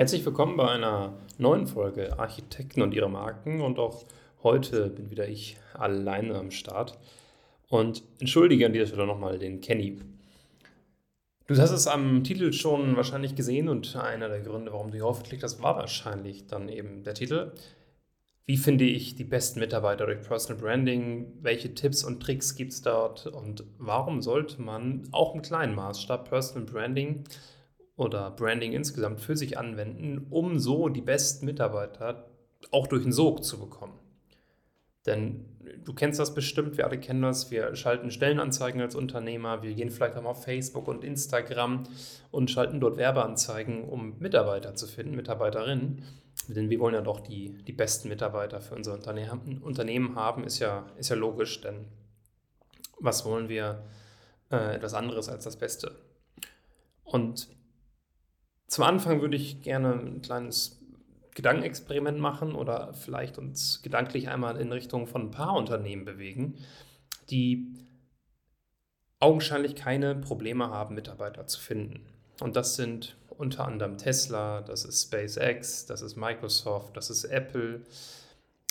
Herzlich willkommen bei einer neuen Folge Architekten und ihre Marken und auch heute bin wieder ich alleine am Start und entschuldige an dieser Stelle nochmal den Kenny. Du hast es am Titel schon wahrscheinlich gesehen und einer der Gründe, warum du hier aufgeklickt hast, war wahrscheinlich dann eben der Titel. Wie finde ich die besten Mitarbeiter durch Personal Branding? Welche Tipps und Tricks gibt es dort? Und warum sollte man auch im kleinen Maßstab Personal Branding oder Branding insgesamt für sich anwenden, um so die besten Mitarbeiter auch durch den Sog zu bekommen. Denn du kennst das bestimmt, wir alle kennen das, wir schalten Stellenanzeigen als Unternehmer, wir gehen vielleicht auch mal auf Facebook und Instagram und schalten dort Werbeanzeigen, um Mitarbeiter zu finden, Mitarbeiterinnen. Denn wir wollen ja doch die, die besten Mitarbeiter für unser Unternehmen haben, ist ja, ist ja logisch, denn was wollen wir äh, etwas anderes als das Beste? Und zum Anfang würde ich gerne ein kleines Gedankenexperiment machen oder vielleicht uns gedanklich einmal in Richtung von ein paar Unternehmen bewegen, die augenscheinlich keine Probleme haben, Mitarbeiter zu finden. Und das sind unter anderem Tesla, das ist SpaceX, das ist Microsoft, das ist Apple,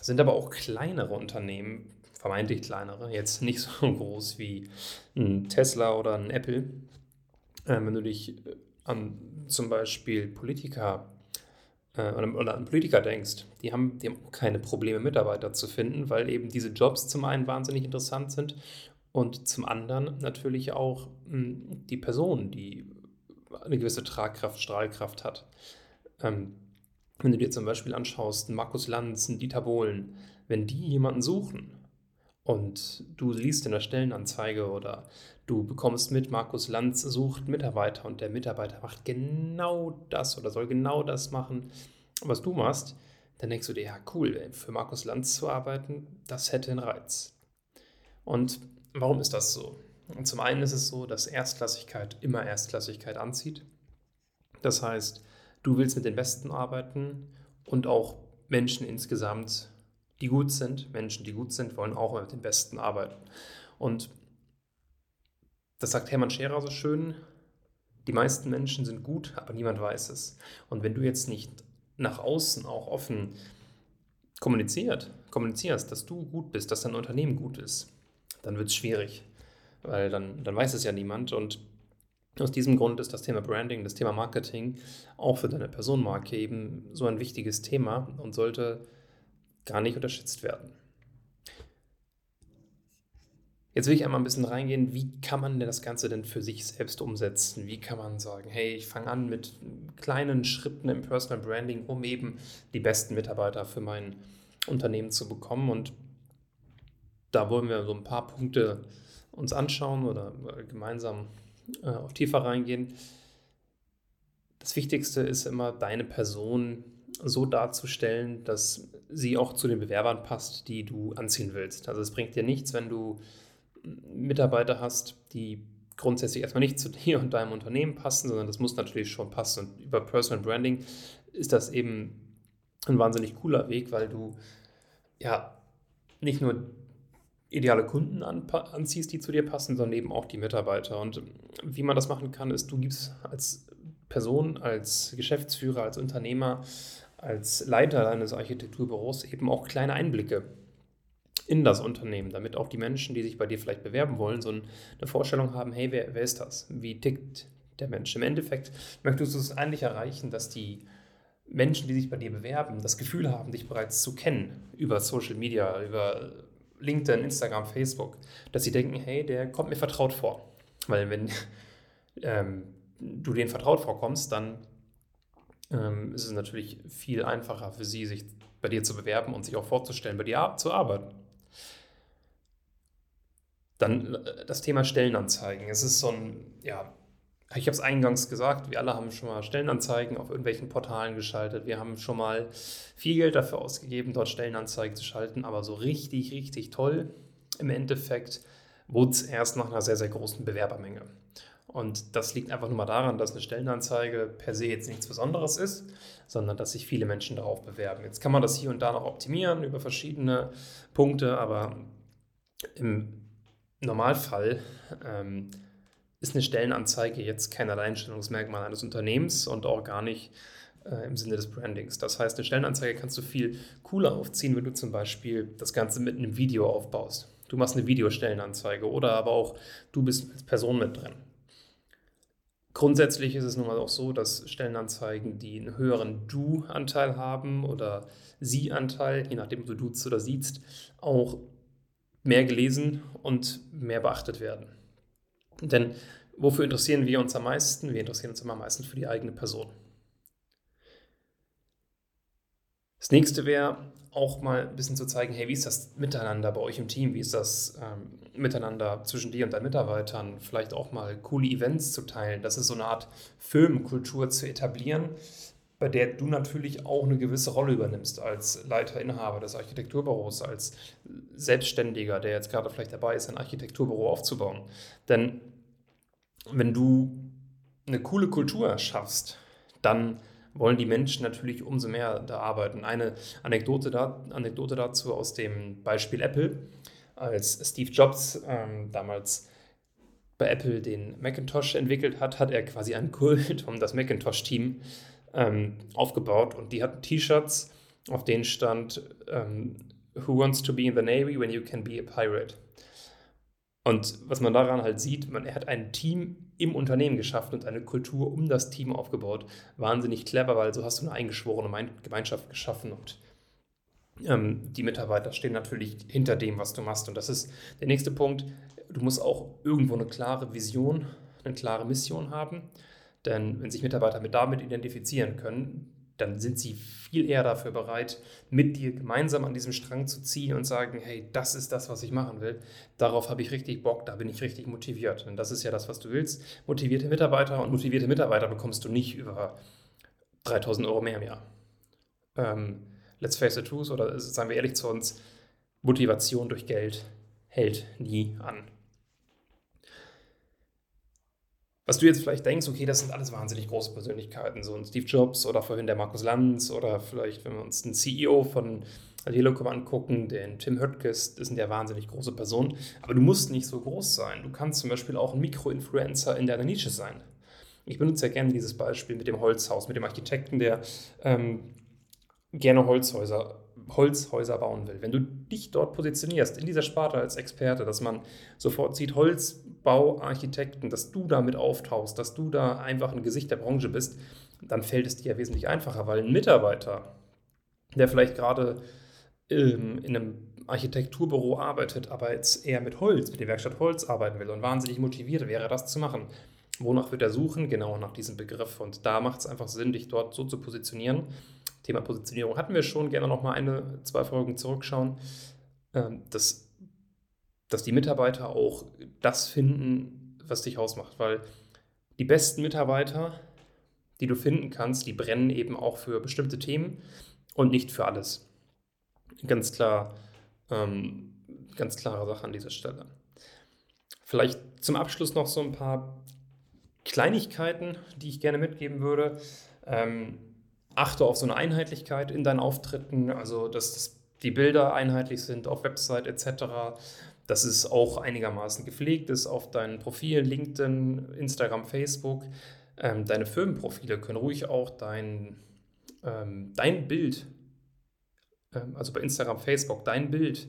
sind aber auch kleinere Unternehmen, vermeintlich kleinere, jetzt nicht so groß wie ein Tesla oder ein Apple. Ähm, wenn du dich an zum Beispiel Politiker äh, oder, an Politiker denkst, die haben, die haben auch keine Probleme, Mitarbeiter zu finden, weil eben diese Jobs zum einen wahnsinnig interessant sind und zum anderen natürlich auch mh, hm, die Person, die eine gewisse Tragkraft, Strahlkraft hat. Ähm, wenn du dir zum Beispiel anschaust, Markus Lanz, Dieter Bohlen, wenn die jemanden suchen, und du liest in der Stellenanzeige oder du bekommst mit, Markus Lanz sucht Mitarbeiter und der Mitarbeiter macht genau das oder soll genau das machen, was du machst, dann denkst du dir, ja cool, für Markus Lanz zu arbeiten, das hätte einen Reiz. Und warum ist das so? Und zum einen ist es so, dass Erstklassigkeit immer Erstklassigkeit anzieht. Das heißt, du willst mit den Besten arbeiten und auch Menschen insgesamt die gut sind, Menschen, die gut sind, wollen auch mit den Besten arbeiten. Und das sagt Hermann Scherer so schön, die meisten Menschen sind gut, aber niemand weiß es. Und wenn du jetzt nicht nach außen auch offen kommuniziert, kommunizierst, dass du gut bist, dass dein Unternehmen gut ist, dann wird es schwierig, weil dann, dann weiß es ja niemand. Und aus diesem Grund ist das Thema Branding, das Thema Marketing auch für deine Personenmarke eben so ein wichtiges Thema und sollte gar nicht unterschätzt werden. Jetzt will ich einmal ein bisschen reingehen, wie kann man denn das Ganze denn für sich selbst umsetzen? Wie kann man sagen, hey, ich fange an mit kleinen Schritten im Personal Branding, um eben die besten Mitarbeiter für mein Unternehmen zu bekommen? Und da wollen wir so ein paar Punkte uns anschauen oder gemeinsam äh, tiefer reingehen. Das Wichtigste ist immer deine Person so darzustellen, dass sie auch zu den Bewerbern passt, die du anziehen willst. Also es bringt dir nichts, wenn du Mitarbeiter hast, die grundsätzlich erstmal nicht zu dir und deinem Unternehmen passen, sondern das muss natürlich schon passen. Und über Personal Branding ist das eben ein wahnsinnig cooler Weg, weil du ja nicht nur ideale Kunden anziehst, die zu dir passen, sondern eben auch die Mitarbeiter. Und wie man das machen kann, ist, du gibst als Person, als Geschäftsführer, als Unternehmer als Leiter eines Architekturbüros eben auch kleine Einblicke in das Unternehmen, damit auch die Menschen, die sich bei dir vielleicht bewerben wollen, so eine Vorstellung haben, hey, wer, wer ist das? Wie tickt der Mensch? Im Endeffekt möchtest du es eigentlich erreichen, dass die Menschen, die sich bei dir bewerben, das Gefühl haben, dich bereits zu kennen über Social Media, über LinkedIn, Instagram, Facebook, dass sie denken, hey, der kommt mir vertraut vor. Weil wenn ähm, du denen vertraut vorkommst, dann ähm, ist es natürlich viel einfacher für sie, sich bei dir zu bewerben und sich auch vorzustellen, bei dir zu arbeiten. Dann äh, das Thema Stellenanzeigen. Es ist so ein, ja, ich habe es eingangs gesagt, wir alle haben schon mal Stellenanzeigen auf irgendwelchen Portalen geschaltet. Wir haben schon mal viel Geld dafür ausgegeben, dort Stellenanzeigen zu schalten, aber so richtig, richtig toll im Endeffekt wurde es erst nach einer sehr, sehr großen Bewerbermenge. Und das liegt einfach nur mal daran, dass eine Stellenanzeige per se jetzt nichts Besonderes ist, sondern dass sich viele Menschen darauf bewerben. Jetzt kann man das hier und da noch optimieren über verschiedene Punkte, aber im Normalfall ähm, ist eine Stellenanzeige jetzt kein Alleinstellungsmerkmal eines Unternehmens und auch gar nicht äh, im Sinne des Brandings. Das heißt, eine Stellenanzeige kannst du viel cooler aufziehen, wenn du zum Beispiel das Ganze mit einem Video aufbaust. Du machst eine Videostellenanzeige oder aber auch du bist als Person mit drin. Grundsätzlich ist es nun mal auch so, dass Stellenanzeigen, die einen höheren Du-Anteil haben oder Sie-Anteil, je nachdem, ob du duzt oder siehst, auch mehr gelesen und mehr beachtet werden. Denn wofür interessieren wir uns am meisten? Wir interessieren uns immer am meisten für die eigene Person. Das nächste wäre auch mal ein bisschen zu zeigen, hey, wie ist das Miteinander bei euch im Team? Wie ist das ähm, Miteinander zwischen dir und deinen Mitarbeitern? Vielleicht auch mal coole Events zu teilen. Das ist so eine Art Firmenkultur zu etablieren, bei der du natürlich auch eine gewisse Rolle übernimmst als Leiter, Inhaber des Architekturbüros, als Selbstständiger, der jetzt gerade vielleicht dabei ist, ein Architekturbüro aufzubauen. Denn wenn du eine coole Kultur schaffst, dann wollen die Menschen natürlich umso mehr da arbeiten. Eine Anekdote, da, Anekdote dazu aus dem Beispiel Apple, als Steve Jobs ähm, damals bei Apple den Macintosh entwickelt hat, hat er quasi einen Kult um das Macintosh-Team ähm, aufgebaut und die hatten T-Shirts, auf denen stand ähm, Who wants to be in the Navy when you can be a pirate? Und was man daran halt sieht, man, er hat ein Team im Unternehmen geschaffen und eine Kultur um das Team aufgebaut. Wahnsinnig clever, weil so hast du eine eingeschworene Gemeinschaft geschaffen und ähm, die Mitarbeiter stehen natürlich hinter dem, was du machst. Und das ist der nächste Punkt. Du musst auch irgendwo eine klare Vision, eine klare Mission haben. Denn wenn sich Mitarbeiter mit damit identifizieren können, dann sind sie viel eher dafür bereit, mit dir gemeinsam an diesem Strang zu ziehen und sagen, hey, das ist das, was ich machen will. Darauf habe ich richtig Bock, da bin ich richtig motiviert. Und das ist ja das, was du willst. Motivierte Mitarbeiter und motivierte Mitarbeiter bekommst du nicht über 3000 Euro mehr im Jahr. Ähm, let's face the truth, oder sagen wir ehrlich zu uns, Motivation durch Geld hält nie an. Was du jetzt vielleicht denkst, okay, das sind alles wahnsinnig große Persönlichkeiten, so ein Steve Jobs oder vorhin der Markus Lanz oder vielleicht, wenn wir uns den CEO von Telekom angucken, den Tim Höttges, das sind ja wahnsinnig große Personen, aber du musst nicht so groß sein. Du kannst zum Beispiel auch ein Mikroinfluencer in deiner Nische sein. Ich benutze ja gerne dieses Beispiel mit dem Holzhaus, mit dem Architekten, der ähm, gerne Holzhäuser Holzhäuser bauen will, wenn du dich dort positionierst in dieser Sparte als Experte, dass man sofort sieht, Holzbauarchitekten, dass du damit auftauchst, dass du da einfach ein Gesicht der Branche bist, dann fällt es dir ja wesentlich einfacher, weil ein Mitarbeiter, der vielleicht gerade ähm, in einem Architekturbüro arbeitet, aber jetzt eher mit Holz, mit der Werkstatt Holz arbeiten will und wahnsinnig motiviert wäre, das zu machen. Wonach wird er suchen? Genau nach diesem Begriff. Und da macht es einfach Sinn, dich dort so zu positionieren, Thema Positionierung hatten wir schon, gerne nochmal eine, zwei Folgen zurückschauen, ähm, dass, dass die Mitarbeiter auch das finden, was dich ausmacht, weil die besten Mitarbeiter, die du finden kannst, die brennen eben auch für bestimmte Themen und nicht für alles. Ganz klar, ähm, ganz klare Sache an dieser Stelle. Vielleicht zum Abschluss noch so ein paar Kleinigkeiten, die ich gerne mitgeben würde. Ähm, achte auf so eine Einheitlichkeit in deinen Auftritten, also dass die Bilder einheitlich sind auf Website etc., dass es auch einigermaßen gepflegt ist auf deinen Profilen, LinkedIn, Instagram, Facebook. Ähm, deine Firmenprofile können ruhig auch dein, ähm, dein Bild, ähm, also bei Instagram, Facebook, dein Bild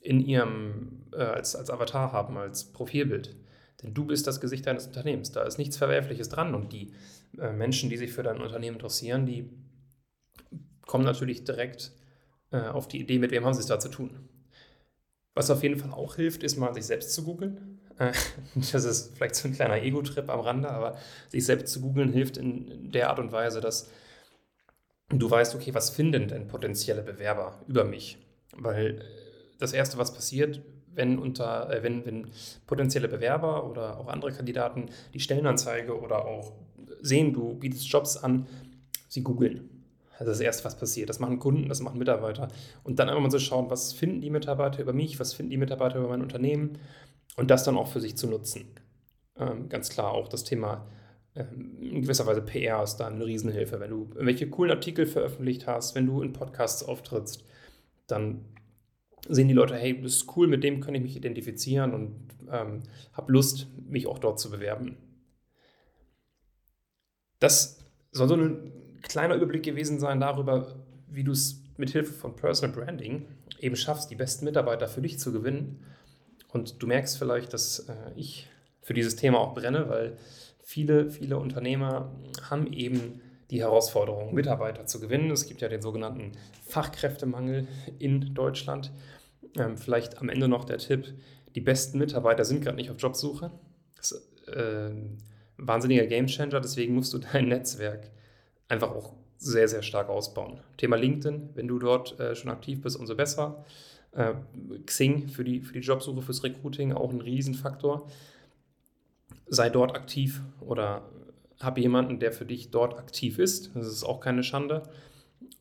in ihrem, äh, als, als Avatar haben, als Profilbild. Denn du bist das Gesicht deines Unternehmens. Da ist nichts Verwerfliches dran und die äh, Menschen, die sich für dein Unternehmen interessieren, die kommen natürlich direkt äh, auf die Idee, mit wem haben sie es da zu tun. Was auf jeden Fall auch hilft, ist mal sich selbst zu googeln. Äh, das ist vielleicht so ein kleiner Ego-Trip am Rande, aber sich selbst zu googeln hilft in der Art und Weise, dass du weißt, okay, was finden denn potenzielle Bewerber über mich? Weil äh, das Erste, was passiert, wenn, unter, äh, wenn, wenn potenzielle Bewerber oder auch andere Kandidaten die Stellenanzeige oder auch sehen, du bietest Jobs an, sie googeln. Das ist das Erste, was passiert. Das machen Kunden, das machen Mitarbeiter. Und dann einfach mal so schauen, was finden die Mitarbeiter über mich, was finden die Mitarbeiter über mein Unternehmen und das dann auch für sich zu nutzen. Ähm, ganz klar auch das Thema ähm, in gewisser Weise PR ist da eine Riesenhilfe. Wenn du irgendwelche coolen Artikel veröffentlicht hast, wenn du in Podcasts auftrittst, dann sehen die Leute, hey, das ist cool, mit dem kann ich mich identifizieren und ähm, habe Lust, mich auch dort zu bewerben. Das soll so eine kleiner Überblick gewesen sein darüber, wie du es mit Hilfe von Personal Branding eben schaffst, die besten Mitarbeiter für dich zu gewinnen. Und du merkst vielleicht, dass äh, ich für dieses Thema auch brenne, weil viele, viele Unternehmer haben eben die Herausforderung, Mitarbeiter zu gewinnen. Es gibt ja den sogenannten Fachkräftemangel in Deutschland. Ähm, vielleicht am Ende noch der Tipp, die besten Mitarbeiter sind gerade nicht auf Jobsuche. Das ist äh, ein wahnsinniger Gamechanger, deswegen musst du dein Netzwerk einfach auch sehr, sehr stark ausbauen. Thema LinkedIn, wenn du dort äh, schon aktiv bist, umso besser. Äh, Xing für die, für die Jobsuche, fürs Recruiting auch ein Riesenfaktor. Sei dort aktiv oder habe jemanden, der für dich dort aktiv ist. Das ist auch keine Schande,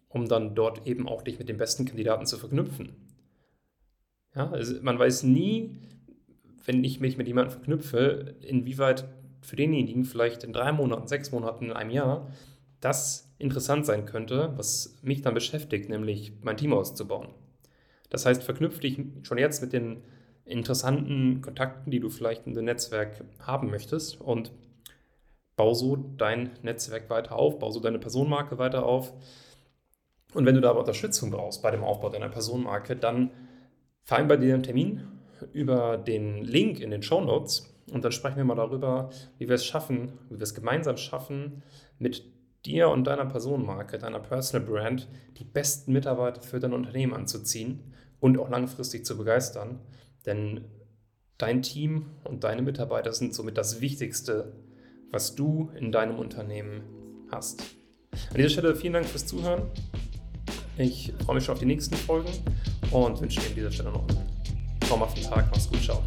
um dann dort eben auch dich mit den besten Kandidaten zu verknüpfen. Ja, also man weiß nie, wenn ich mich mit jemandem verknüpfe, inwieweit für denjenigen vielleicht in drei Monaten, sechs Monaten, in einem Jahr das interessant sein könnte, was mich dann beschäftigt, nämlich mein Team auszubauen. Das heißt, verknüpfe dich schon jetzt mit den interessanten Kontakten, die du vielleicht in dem Netzwerk haben möchtest und bau so dein Netzwerk weiter auf, bau so deine Personenmarke weiter auf. Und wenn du da aber Unterstützung brauchst bei dem Aufbau deiner Personenmarke, dann vereinbar dir einen Termin über den Link in den Show Notes und dann sprechen wir mal darüber, wie wir es schaffen, wie wir es gemeinsam schaffen, mit dir und deiner Personenmarke, deiner Personal Brand, die besten Mitarbeiter für dein Unternehmen anzuziehen und auch langfristig zu begeistern. Denn dein Team und deine Mitarbeiter sind somit das Wichtigste, was du in deinem Unternehmen hast. An dieser Stelle vielen Dank fürs Zuhören. Ich freue mich schon auf die nächsten Folgen und wünsche dir an dieser Stelle noch einen traumhaften Tag. Mach's gut, ciao.